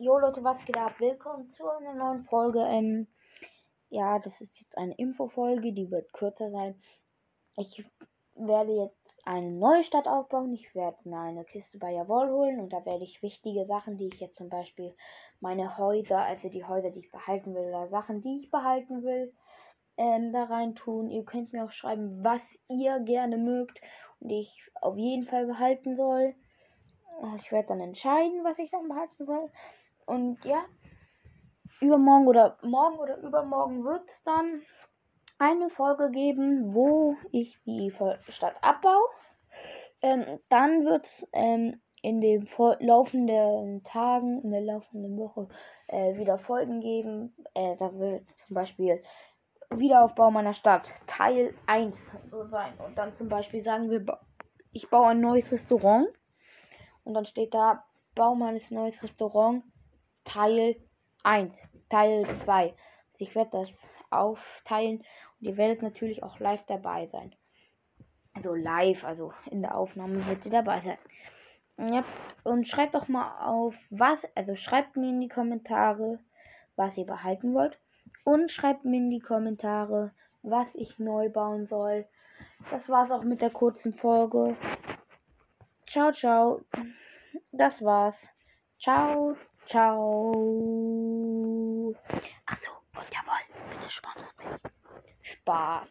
Jo Leute, was geht ab? Willkommen zu einer neuen Folge. Ähm, ja, das ist jetzt eine Infofolge, die wird kürzer sein. Ich werde jetzt eine neue Stadt aufbauen. Ich werde mir eine Kiste bei Jawohl holen und da werde ich wichtige Sachen, die ich jetzt zum Beispiel meine Häuser, also die Häuser, die ich behalten will, oder Sachen, die ich behalten will, ähm, da rein tun. Ihr könnt mir auch schreiben, was ihr gerne mögt und ich auf jeden Fall behalten soll. Ich werde dann entscheiden, was ich dann behalten soll. Und ja, übermorgen oder morgen oder übermorgen wird es dann eine Folge geben, wo ich die Stadt abbaue. Ähm, dann wird es ähm, in den laufenden Tagen, in der laufenden Woche äh, wieder Folgen geben. Äh, da wird zum Beispiel Wiederaufbau meiner Stadt Teil 1 so sein. Und dann zum Beispiel sagen wir, ich baue ein neues Restaurant. Und dann steht da, Bau meines neues Restaurant Teil 1, Teil 2. Ich werde das aufteilen und ihr werdet natürlich auch live dabei sein. Also live, also in der Aufnahme wird ihr dabei sein. Ja, und schreibt doch mal auf, was, also schreibt mir in die Kommentare, was ihr behalten wollt. Und schreibt mir in die Kommentare, was ich neu bauen soll. Das war's auch mit der kurzen Folge. Ciao, ciao. Das war's. Ciao. Ciao. Achso, und jawohl, bitte sponsert mich. Spaß.